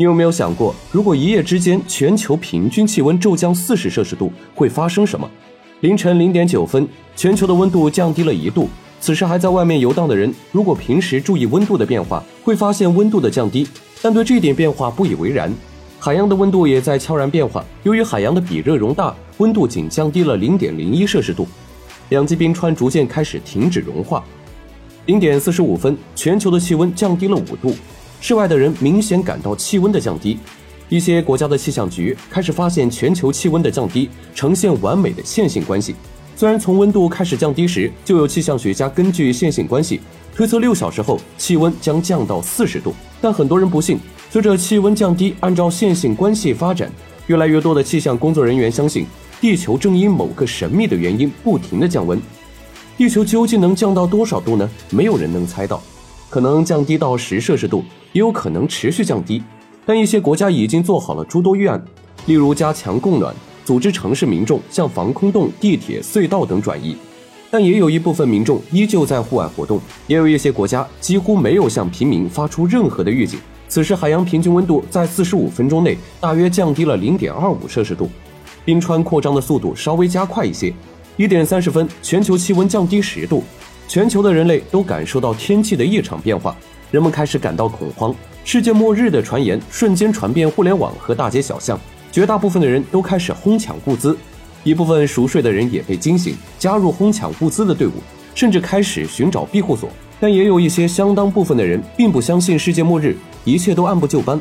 你有没有想过，如果一夜之间全球平均气温骤降四十摄氏度，会发生什么？凌晨零点九分，全球的温度降低了一度。此时还在外面游荡的人，如果平时注意温度的变化，会发现温度的降低，但对这点变化不以为然。海洋的温度也在悄然变化，由于海洋的比热容大，温度仅降低了零点零一摄氏度，两极冰川逐渐开始停止融化。零点四十五分，全球的气温降低了五度，室外的人明显感到气温的降低。一些国家的气象局开始发现全球气温的降低呈现完美的线性关系。虽然从温度开始降低时，就有气象学家根据线性关系推测六小时后气温将降到四十度，但很多人不信。随着气温降低，按照线性关系发展，越来越多的气象工作人员相信，地球正因某个神秘的原因不停的降温。地球究竟能降到多少度呢？没有人能猜到，可能降低到十摄氏度，也有可能持续降低。但一些国家已经做好了诸多预案，例如加强供暖。组织城市民众向防空洞、地铁、隧道等转移，但也有一部分民众依旧在户外活动。也有一些国家几乎没有向平民发出任何的预警。此时，海洋平均温度在四十五分钟内大约降低了零点二五摄氏度，冰川扩张的速度稍微加快一些。一点三十分，全球气温降低十度，全球的人类都感受到天气的异常变化，人们开始感到恐慌。世界末日的传言瞬间传遍互联网和大街小巷。绝大部分的人都开始哄抢物资，一部分熟睡的人也被惊醒，加入哄抢物资的队伍，甚至开始寻找庇护所。但也有一些相当部分的人并不相信世界末日，一切都按部就班，